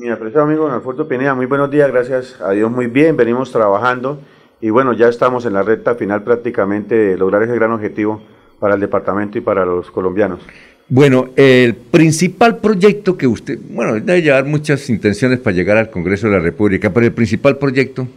Mi apreciado amigo don Alfonso Pineda, muy buenos días, gracias a Dios muy bien, venimos trabajando y bueno, ya estamos en la recta final prácticamente de lograr ese gran objetivo para el departamento y para los colombianos. Bueno, el principal proyecto que usted, bueno, debe llevar muchas intenciones para llegar al Congreso de la República, pero el principal proyecto...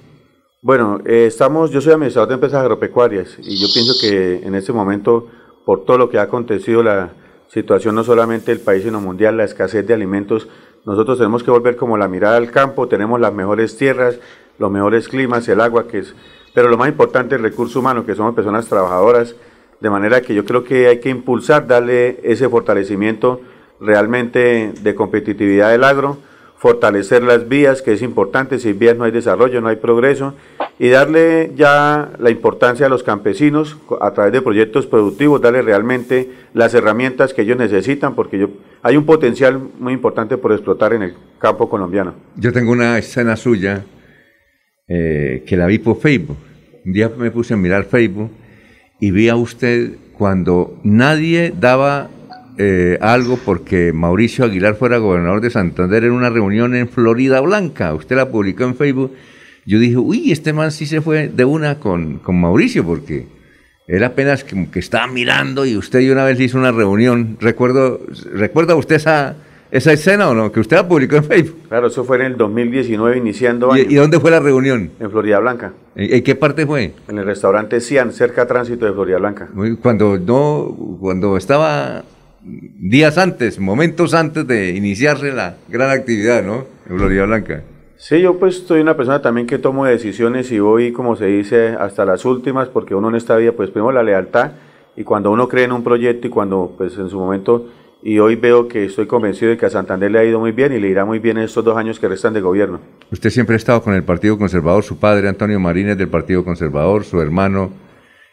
Bueno, eh, estamos, yo soy administrador de empresas agropecuarias y yo pienso que en este momento, por todo lo que ha acontecido, la situación no solamente del país, sino mundial, la escasez de alimentos, nosotros tenemos que volver como la mirada al campo, tenemos las mejores tierras, los mejores climas, el agua, que es, pero lo más importante, el recurso humano, que somos personas trabajadoras, de manera que yo creo que hay que impulsar, darle ese fortalecimiento realmente de competitividad del agro, fortalecer las vías, que es importante, sin vías no hay desarrollo, no hay progreso, y darle ya la importancia a los campesinos a través de proyectos productivos, darle realmente las herramientas que ellos necesitan, porque yo, hay un potencial muy importante por explotar en el campo colombiano. Yo tengo una escena suya eh, que la vi por Facebook. Un día me puse a mirar Facebook y vi a usted cuando nadie daba eh, algo porque Mauricio Aguilar fuera gobernador de Santander en una reunión en Florida Blanca. Usted la publicó en Facebook. Yo dije, uy, este man sí se fue de una con, con Mauricio porque él apenas como que estaba mirando y usted una vez hizo una reunión. Recuerdo, ¿Recuerda usted esa, esa escena o no? Que usted la publicó en Facebook. Claro, eso fue en el 2019, iniciando ¿Y, ¿y dónde fue la reunión? En Florida Blanca. ¿En, en qué parte fue? En el restaurante Cian, cerca a tránsito de Florida Blanca. Cuando no, cuando estaba días antes, momentos antes de iniciarse la gran actividad, ¿no? En Florida Blanca. Sí, yo pues soy una persona también que tomo decisiones y voy, como se dice, hasta las últimas, porque uno en esta vida, pues primero la lealtad, y cuando uno cree en un proyecto y cuando, pues en su momento, y hoy veo que estoy convencido de que a Santander le ha ido muy bien y le irá muy bien en estos dos años que restan de gobierno. Usted siempre ha estado con el Partido Conservador, su padre Antonio Marínez del Partido Conservador, su hermano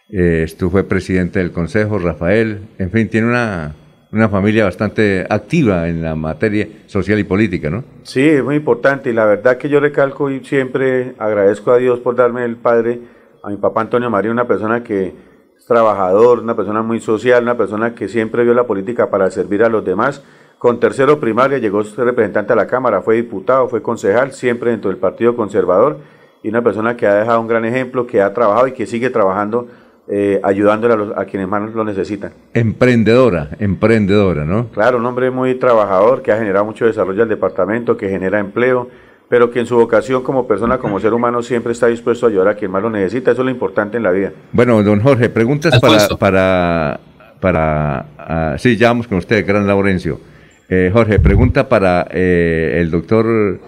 eh, fue presidente del Consejo, Rafael, en fin, tiene una una familia bastante activa en la materia social y política, ¿no? Sí, es muy importante y la verdad que yo recalco y siempre agradezco a Dios por darme el padre, a mi papá Antonio María, una persona que es trabajador, una persona muy social, una persona que siempre vio la política para servir a los demás. Con tercero primaria llegó ser representante a la Cámara, fue diputado, fue concejal, siempre dentro del Partido Conservador y una persona que ha dejado un gran ejemplo, que ha trabajado y que sigue trabajando eh, ayudándole a, los, a, quienes más lo necesitan. Emprendedora, emprendedora, ¿no? Claro, un hombre muy trabajador que ha generado mucho desarrollo al departamento, que genera empleo, pero que en su vocación como persona, como ser humano, siempre está dispuesto a ayudar a quien más lo necesita. Eso es lo importante en la vida. Bueno, don Jorge, preguntas para, para, para, uh, sí, ya vamos con usted, gran Laurencio. Eh, Jorge, pregunta para eh, el doctor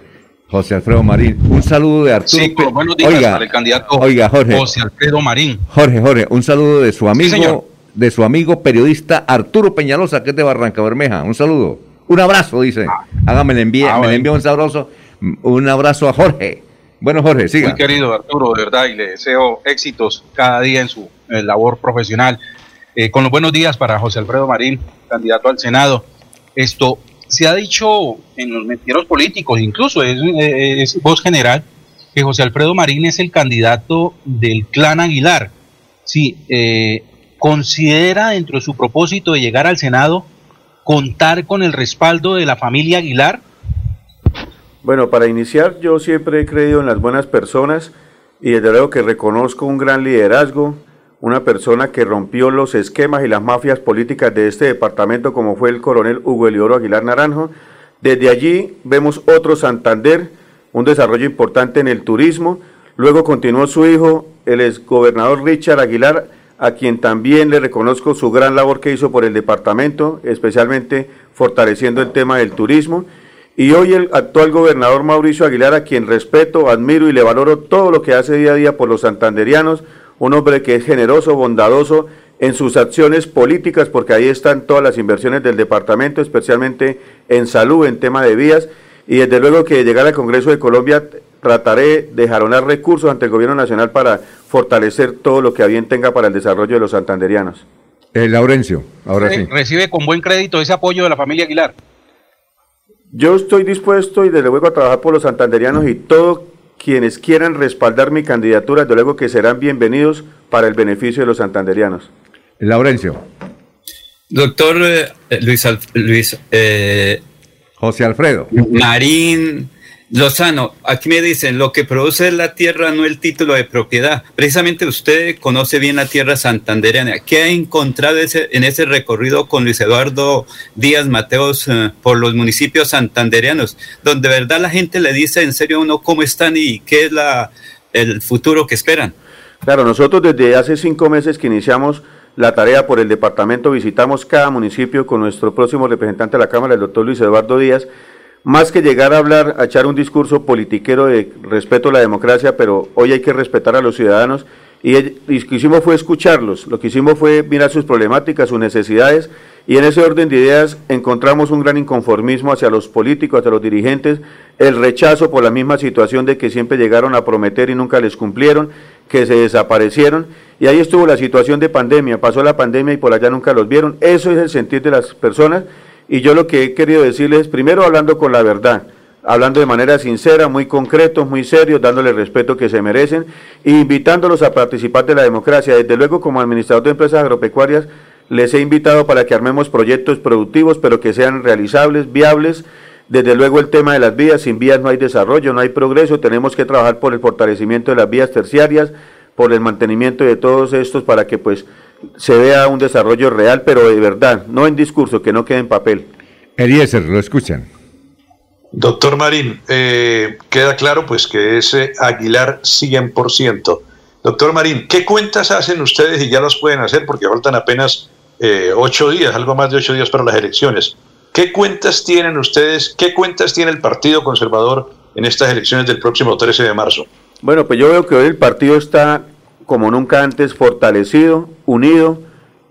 José Alfredo Marín. Un saludo de Arturo. Sí, buenos días oiga, para el candidato oiga, Jorge, José Alfredo Marín. Jorge, Jorge, un saludo de su amigo, de su amigo periodista Arturo Peñalosa, que es de Barranca Bermeja. Un saludo. Un abrazo, dice. Hágame, le envía, Ah, me le envía un sabroso, un abrazo a Jorge. Bueno, Jorge, siga. Muy querido Arturo, de verdad, y le deseo éxitos cada día en su labor profesional. Eh, con los buenos días para José Alfredo Marín, candidato al Senado. Esto se ha dicho en los mentiros políticos, incluso es, voz general, que José Alfredo Marín es el candidato del clan Aguilar. Sí, eh, considera dentro de su propósito de llegar al Senado contar con el respaldo de la familia Aguilar. Bueno, para iniciar, yo siempre he creído en las buenas personas y desde luego que reconozco un gran liderazgo, una persona que rompió los esquemas y las mafias políticas de este departamento como fue el coronel Hugo Elioro Aguilar Naranjo. Desde allí vemos otro Santander, un desarrollo importante en el turismo. Luego continuó su hijo, el exgobernador Richard Aguilar, a quien también le reconozco su gran labor que hizo por el departamento, especialmente fortaleciendo el tema del turismo. Y hoy el actual gobernador Mauricio Aguilar, a quien respeto, admiro y le valoro todo lo que hace día a día por los santanderianos, un hombre que es generoso, bondadoso en sus acciones políticas, porque ahí están todas las inversiones del departamento, especialmente en salud, en tema de vías, y desde luego que llegar al Congreso de Colombia trataré de jaronar recursos ante el gobierno nacional para fortalecer todo lo que a bien tenga para el desarrollo de los santanderianos. Eh, Laurencio, ahora sí. Recibe con buen crédito ese apoyo de la familia Aguilar. Yo estoy dispuesto y desde luego a trabajar por los santanderianos y todos quienes quieran respaldar mi candidatura, desde luego que serán bienvenidos para el beneficio de los santanderianos. Laurencio. Doctor eh, Luis, Al- Luis eh, José Alfredo. Marín, Lozano, aquí me dicen, lo que produce la tierra no el título de propiedad. Precisamente usted conoce bien la tierra santandereana. ¿Qué ha encontrado ese, en ese recorrido con Luis Eduardo Díaz Mateos eh, por los municipios santandereanos, donde de verdad la gente le dice en serio a uno cómo están y qué es la, el futuro que esperan? Claro, nosotros desde hace cinco meses que iniciamos la tarea por el departamento, visitamos cada municipio con nuestro próximo representante de la Cámara, el doctor Luis Eduardo Díaz, más que llegar a hablar, a echar un discurso politiquero de respeto a la democracia, pero hoy hay que respetar a los ciudadanos. Y, lo que hicimos fue escucharlos, lo que hicimos fue mirar sus problemáticas, sus necesidades. Y en ese orden de ideas encontramos un gran inconformismo hacia los políticos, hacia los dirigentes, el rechazo por la misma situación de que siempre llegaron a prometer y nunca les cumplieron, que se desaparecieron. Y ahí estuvo la situación de pandemia, pasó la pandemia y por allá nunca los vieron, eso es el sentir de las personas y yo lo que he querido decirles es, primero hablando con la verdad, hablando de manera sincera, muy concretos, muy serios, dándole el respeto que se merecen e invitándolos a participar de la democracia. Desde luego, como administrador de empresas agropecuarias, les he invitado para que armemos proyectos productivos, pero que sean realizables, viables. Desde luego el tema de las vías, sin vías no hay desarrollo, no hay progreso, tenemos que trabajar por el fortalecimiento de las vías terciarias, por el mantenimiento de todos estos para que pues se vea un desarrollo real, pero de verdad, no en discurso, que no quede en papel. Eliezer, lo escuchan. Doctor Marín, eh, queda claro pues que es Aguilar 100%. Doctor Marín, ¿qué cuentas hacen ustedes y ya los pueden hacer porque faltan apenas eh, ocho días, algo más de ocho días para las elecciones? ¿Qué cuentas tienen ustedes, qué cuentas tiene el Partido Conservador en estas elecciones del próximo 13 de marzo? Bueno, pues yo veo que hoy el partido está como nunca antes fortalecido, unido.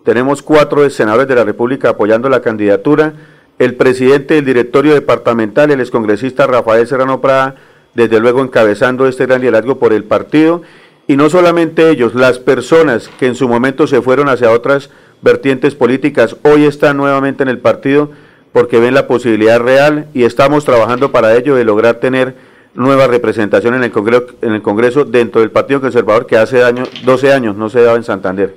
Tenemos cuatro senadores de la República apoyando la candidatura. El presidente del directorio departamental, el excongresista Rafael Serrano Prada, desde luego encabezando este gran liderazgo por el partido. Y no solamente ellos, las personas que en su momento se fueron hacia otras vertientes políticas, hoy están nuevamente en el partido porque ven la posibilidad real y estamos trabajando para ello de lograr tener nueva representación en el Congreso, en el Congreso dentro del Partido Conservador que hace año, 12 años no se daba en Santander.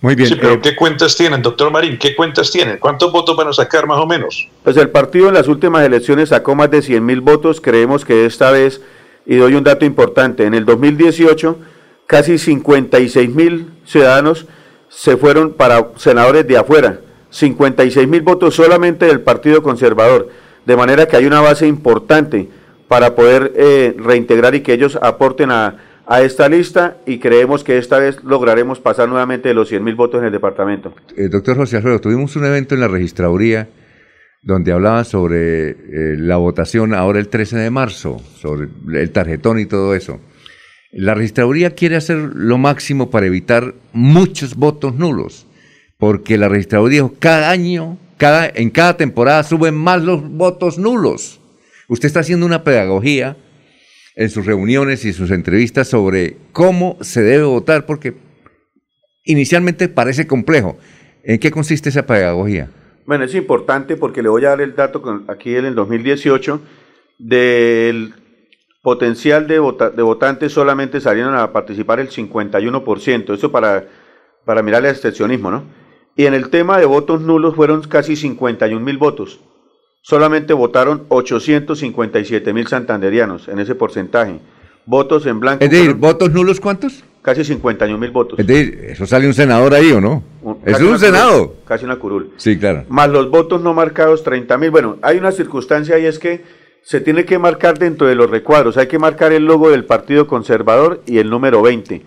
Muy bien. pero eh, ¿qué cuentas tienen, doctor Marín? ¿Qué cuentas tienen? ¿Cuántos votos van a sacar más o menos? Pues el partido en las últimas elecciones sacó más de 100 mil votos. Creemos que esta vez, y doy un dato importante, en el 2018 casi 56 mil ciudadanos se fueron para senadores de afuera. 56 mil votos solamente del Partido Conservador. De manera que hay una base importante para poder eh, reintegrar y que ellos aporten a, esta lista y creemos que esta vez lograremos pasar nuevamente de los 100 mil votos en el departamento. Eh, doctor José Alfredo, tuvimos un evento en la registraduría donde hablaba sobre eh, la votación ahora el 13 de marzo, sobre el tarjetón y todo eso. La registraduría quiere hacer lo máximo para evitar muchos votos nulos, porque la registraduría cada año, cada, en cada temporada suben más los votos nulos. Usted está haciendo una pedagogía en sus reuniones y sus entrevistas sobre cómo se debe votar, porque inicialmente parece complejo. ¿En qué consiste esa pedagogía? Bueno, es importante porque le voy a dar el dato aquí en el 2018 del potencial de, votantes solamente salieron a participar el 51%, eso para, para mirar el excepcionismo, ¿no? Y en el tema de votos nulos fueron casi 51 mil votos solamente votaron 857 mil santanderianos en ese porcentaje. Votos en blanco. Es decir, ¿votos nulos cuántos? Casi 51 mil votos. Es decir, eso sale un senador ahí, ¿o no? es un senado. casi una curul. Sí, claro. Más los votos no marcados, 30 mil. Bueno, hay una circunstancia y es que se tiene que marcar dentro de los recuadros. Hay que marcar el logo del Partido Conservador y el número 20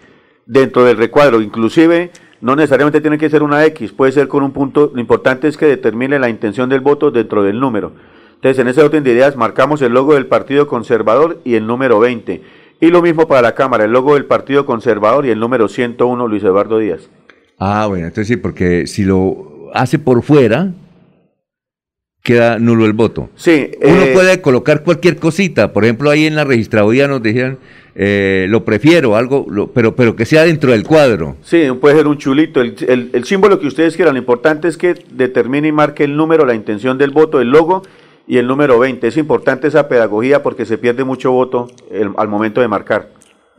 dentro del recuadro. Inclusive no necesariamente tiene que ser una X, puede ser con un punto, lo importante es que determine la intención del voto dentro del número. Entonces, en ese orden de ideas marcamos el logo del Partido Conservador y el número 20. Y lo mismo para la Cámara, el logo del Partido Conservador y el número 101, Luis Eduardo Díaz. Ah, bueno, entonces sí, porque si lo hace por fuera, queda nulo el voto. Sí. Uno eh, puede colocar cualquier cosita, por ejemplo, ahí en la registraduría nos dijeron eh, lo prefiero, algo, pero, pero que sea dentro del cuadro. Sí, puede ser un chulito, el, símbolo que ustedes quieran, lo importante es que determine y marque el número, la intención del voto, el logo y el número 20. Es importante esa pedagogía porque se pierde mucho voto al momento de marcar.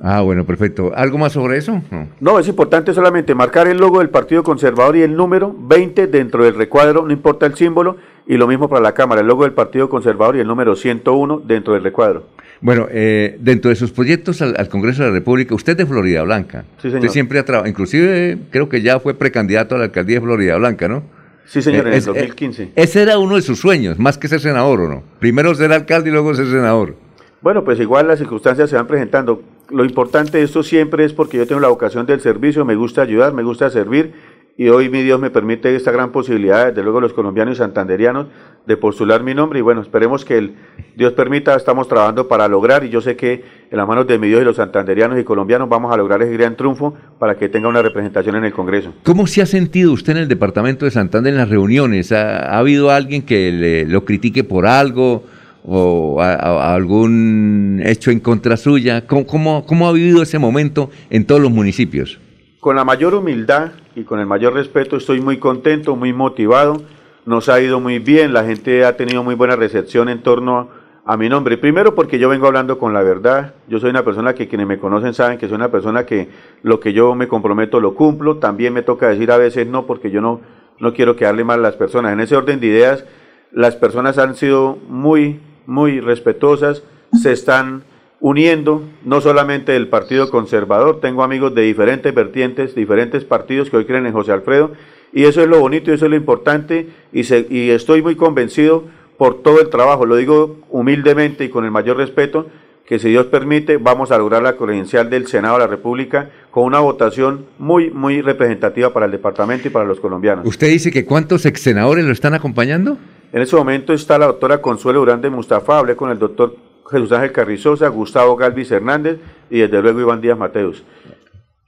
Ah, bueno, perfecto. ¿Algo más sobre eso? No. no. es importante solamente marcar el logo del Partido Conservador y el número 20 dentro del recuadro, no importa el símbolo, y lo mismo para la Cámara, el logo del Partido Conservador y el número 101 dentro del recuadro. Bueno, eh, dentro de sus proyectos al, Congreso de la República, usted es de Florida Blanca. Sí, señor. Usted siempre ha trabajado, inclusive creo que ya fue precandidato a la alcaldía de Florida Blanca, ¿no? Sí, señor, en el 2015. Eh, ese era uno de sus sueños, más que ser senador, ¿o no? Primero ser alcalde y luego ser senador. Bueno, pues igual las circunstancias se van presentando. Lo importante de esto siempre es porque yo tengo la vocación del servicio, me gusta ayudar, me gusta servir y hoy mi Dios me permite esta gran posibilidad, desde luego los colombianos y santanderianos, de postular mi nombre y bueno, esperemos que el Dios permita, estamos trabajando para lograr y yo sé que en las manos de mi Dios y los santanderianos y colombianos vamos a lograr ese gran triunfo para que tenga una representación en el Congreso. ¿Cómo se ha sentido usted en el departamento de Santander en las reuniones? ¿Ha, habido alguien que le, lo critique por algo? O a, algún hecho en contra suya? ¿Cómo, ¿Cómo, ha vivido ese momento en todos los municipios? Con la mayor humildad y con el mayor respeto estoy muy contento, muy motivado, nos ha ido muy bien, la gente ha tenido muy buena recepción en torno a, mi nombre. Primero porque yo vengo hablando con la verdad, yo soy una persona que quienes me conocen saben que soy una persona que lo que yo me comprometo lo cumplo, también me toca decir a veces no porque yo no, no quiero quedarle mal a las personas. En ese orden de ideas, las personas han sido muy muy respetuosas, se están uniendo, no solamente del Partido Conservador, tengo amigos de diferentes vertientes, diferentes partidos que hoy creen en José Alfredo, y eso es lo bonito y eso es lo importante, y, y estoy muy convencido por todo el trabajo, lo digo humildemente y con el mayor respeto, que si Dios permite vamos a lograr la credencial del Senado de la República con una votación muy, muy representativa para el departamento y para los colombianos. ¿Usted dice que cuántos ex senadores lo están acompañando? En ese momento está la doctora Consuelo Durán de Mustafa, hablé con el doctor Jesús Ángel Carrizosa, Gustavo Galvis Hernández y desde luego Iván Díaz Mateus.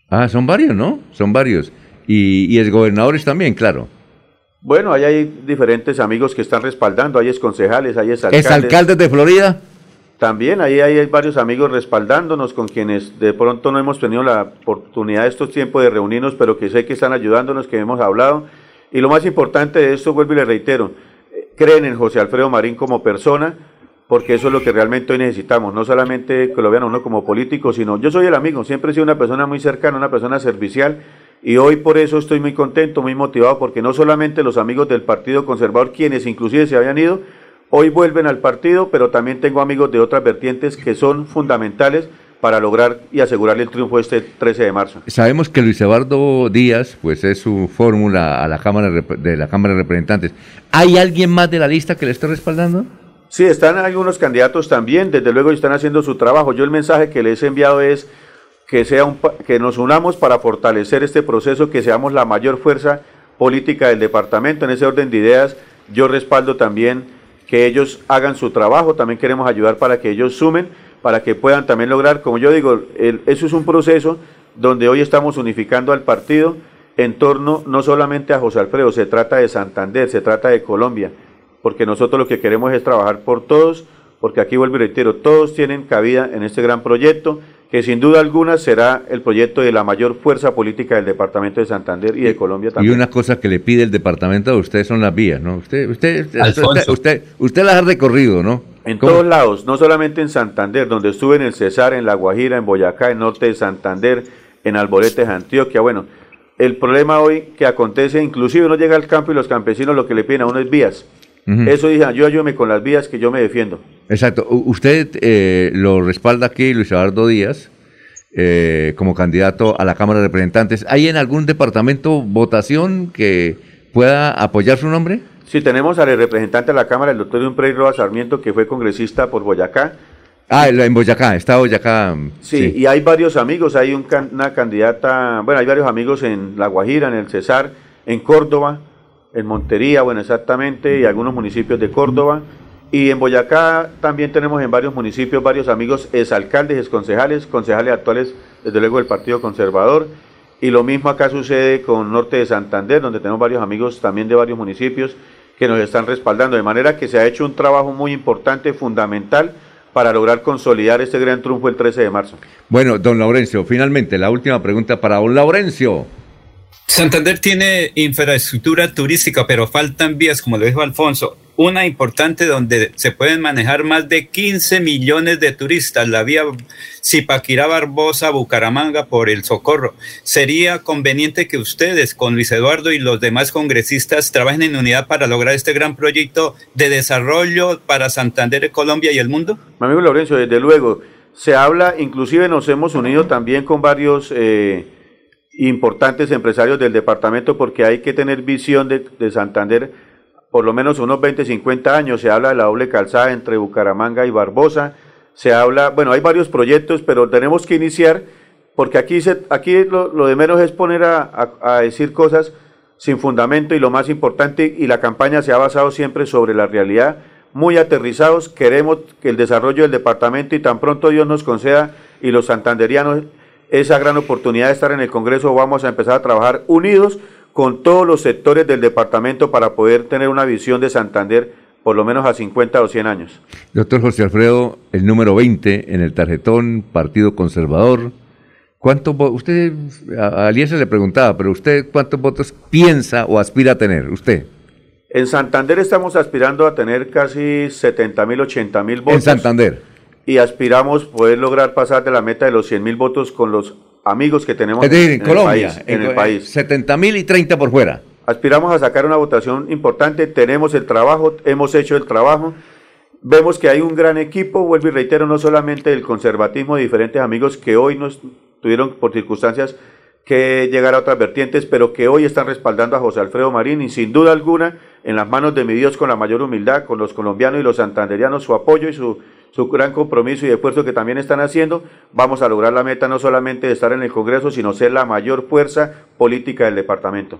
Ah, son varios, ¿no? Son varios. Y, y gobernadores también, claro. Bueno, ahí hay diferentes amigos que están respaldando, hay concejales, hay alcaldes. alcaldes de Florida? También ahí hay varios amigos respaldándonos con quienes de pronto no hemos tenido la oportunidad estos tiempos de reunirnos, pero que sé que están ayudándonos, que hemos hablado. Y lo más importante de esto, vuelvo y le reitero, creen en José Alfredo Marín como persona, porque eso es lo que realmente hoy necesitamos, no solamente que lo vean uno como político, sino yo soy el amigo, siempre he sido una persona muy cercana, una persona servicial, y hoy por eso estoy muy contento, muy motivado, porque no solamente los amigos del Partido Conservador, quienes inclusive se habían ido, hoy vuelven al partido, pero también tengo amigos de otras vertientes que son fundamentales para lograr y asegurar el triunfo este 13 de marzo. Sabemos que Luis Eduardo Díaz, pues es su fórmula a la Cámara de la Cámara de Representantes. ¿Hay alguien más de la lista que le esté respaldando? Sí, están algunos candidatos también, desde luego están haciendo su trabajo. Yo el mensaje que les he enviado es que, sea un, que nos unamos para fortalecer este proceso, que seamos la mayor fuerza política del departamento. En ese orden de ideas, yo respaldo también que ellos hagan su trabajo, también queremos ayudar para que ellos sumen para que puedan también lograr, como yo digo, eso es un proceso donde hoy estamos unificando al partido en torno no solamente a José Alfredo, se trata de Santander, se trata de Colombia, porque nosotros lo que queremos es trabajar por todos, porque aquí vuelvo y reitero, todos tienen cabida en este gran proyecto, que sin duda alguna será el proyecto de la mayor fuerza política del departamento de Santander y de Colombia también. Y una cosa que le pide el departamento a ustedes son las vías, ¿no? Usted, usted, usted, usted, usted las ha recorrido, ¿no? En todos lados, no solamente en Santander, donde estuve en el Cesar, en La Guajira, en Boyacá, en norte de Santander, en Alboretes, Antioquia. Bueno, el problema hoy que acontece, inclusive uno llega al campo y los campesinos lo que le piden a uno es vías. Eso dije, yo ayúdame con las vías que yo me defiendo. Exacto. Usted eh, lo respalda aquí, Luis Eduardo Díaz, eh, como candidato a la Cámara de Representantes. ¿Hay en algún departamento votación que pueda apoyar su nombre? Sí, tenemos al representante de la Cámara, el doctor Dumprey Roa Sarmiento, que fue congresista por Boyacá. Ah, en Boyacá, está Boyacá. Sí, y hay varios amigos, hay una candidata, bueno, hay varios amigos en La Guajira, en el Cesar, en Córdoba, en Montería, bueno, exactamente, y algunos municipios de Córdoba. Y en Boyacá también tenemos en varios municipios varios amigos exalcaldes, exconcejales, concejales actuales, desde luego del Partido Conservador. Y lo mismo acá sucede con Norte de Santander, donde tenemos varios amigos también de varios municipios que nos están respaldando. De manera que se ha hecho un trabajo muy importante, fundamental, para lograr consolidar este gran triunfo el 13 de marzo. Bueno, don Laurencio, finalmente la última pregunta para don Laurencio. Santander tiene infraestructura turística, pero faltan vías, como lo dijo Alfonso. Una importante donde se pueden manejar más de 15 millones de turistas, la vía Zipaquirá Barbosa, Bucaramanga por el Socorro. Sería conveniente que ustedes, con Luis Eduardo y los demás congresistas, trabajen en unidad para lograr este gran proyecto de desarrollo para Santander, Colombia y el mundo. Mi amigo Lorenzo, desde luego, se habla, inclusive nos hemos unido también con varios eh, importantes empresarios del departamento porque hay que tener visión de, de Santander por lo menos unos 20, 50 años. Se habla de la doble calzada entre Bucaramanga y Barbosa. Se habla, bueno, hay varios proyectos, pero tenemos que iniciar porque aquí, se, aquí lo, de menos es poner a, a, decir cosas sin fundamento y lo más importante, y la campaña se ha basado siempre sobre la realidad, muy aterrizados, queremos que el desarrollo del departamento y tan pronto Dios nos conceda y los santanderianos esa gran oportunidad de estar en el Congreso, vamos a empezar a trabajar unidos con todos los sectores del departamento para poder tener una visión de Santander por lo menos a 50 o 100 años. Doctor José Alfredo, el número 20 en el tarjetón, Partido Conservador. ¿Cuántos Usted, a Alianza le preguntaba, pero usted, ¿cuántos votos piensa o aspira a tener? Usted. En Santander estamos aspirando a tener casi 70 mil, 80 mil votos. En Santander. Y aspiramos poder lograr pasar de la meta de los 100 mil votos con los amigos que tenemos en, Colombia, el país. En, el país. 70 mil y 30 por fuera. Aspiramos a sacar una votación importante, tenemos el trabajo, hemos hecho el trabajo, vemos que hay un gran equipo, vuelvo y reitero, no solamente del conservatismo de diferentes amigos que hoy nos tuvieron por circunstancias que llegar a otras vertientes, pero que hoy están respaldando a José Alfredo Marín y sin duda alguna en las manos de mi Dios con la mayor humildad, con los colombianos y los santanderianos, su apoyo y su su gran compromiso y esfuerzo que también están haciendo, vamos a lograr la meta no solamente de estar en el Congreso, sino ser la mayor fuerza política del departamento.